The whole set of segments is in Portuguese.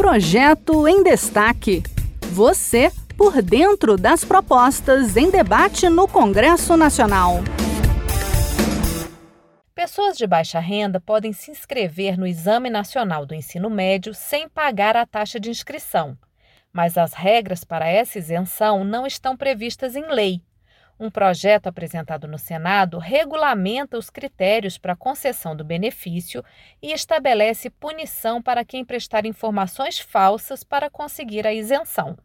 Projeto em Destaque. Você por dentro das propostas em debate no Congresso Nacional. Pessoas de baixa renda podem se inscrever no Exame Nacional do Ensino Médio sem pagar a taxa de inscrição, mas as regras para essa isenção não estão previstas em lei. Um projeto apresentado no Senado regulamenta os critérios para concessão do benefício e estabelece punição para quem prestar informações falsas para conseguir a isenção.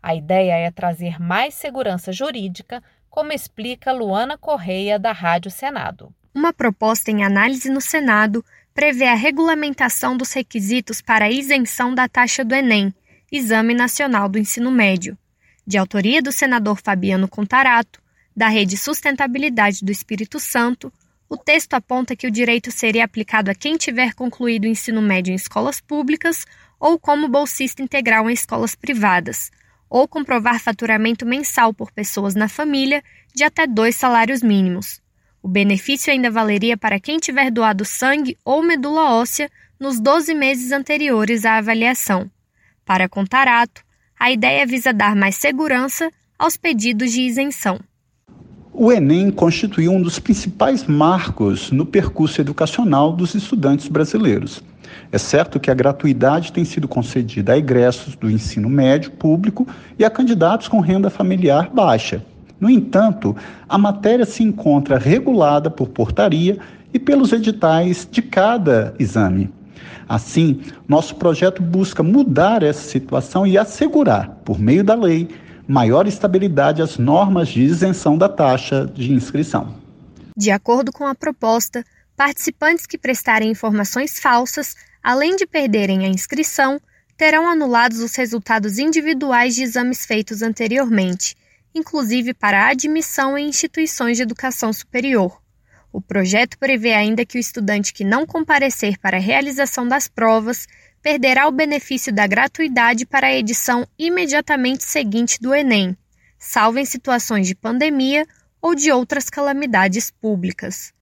A ideia é trazer mais segurança jurídica, como explica Luana Correia, da Rádio Senado. Uma proposta em análise no Senado prevê a regulamentação dos requisitos para a isenção da taxa do Enem, Exame Nacional do Ensino Médio. De autoria do senador Fabiano Contarato, da Rede Sustentabilidade do Espírito Santo, o texto aponta que o direito seria aplicado a quem tiver concluído o ensino médio em escolas públicas ou como bolsista integral em escolas privadas, ou comprovar faturamento mensal por pessoas na família de até dois salários mínimos. O benefício ainda valeria para quem tiver doado sangue ou medula óssea nos 12 meses anteriores à avaliação. Para Contarato, a ideia visa dar mais segurança aos pedidos de isenção. O Enem constituiu um dos principais marcos no percurso educacional dos estudantes brasileiros. É certo que a gratuidade tem sido concedida a egressos do ensino médio público e a candidatos com renda familiar baixa. No entanto, a matéria se encontra regulada por portaria e pelos editais de cada exame. Assim, nosso projeto busca mudar essa situação e assegurar, por meio da lei, maior estabilidade às normas de isenção da taxa de inscrição. De acordo com a proposta, participantes que prestarem informações falsas, além de perderem a inscrição, terão anulados os resultados individuais de exames feitos anteriormente, inclusive para admissão em instituições de educação superior. O projeto prevê ainda que o estudante que não comparecer para a realização das provas perderá o benefício da gratuidade para a edição imediatamente seguinte do Enem, salvo em situações de pandemia ou de outras calamidades públicas.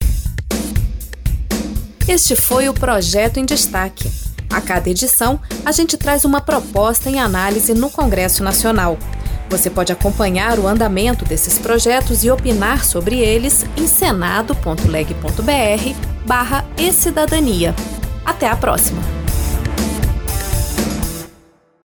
Este foi o Projeto em Destaque. A cada edição, a gente traz uma proposta em análise no Congresso Nacional. Você pode acompanhar o andamento desses projetos e opinar sobre eles em senado.leg.br barra e cidadania. Até a próxima!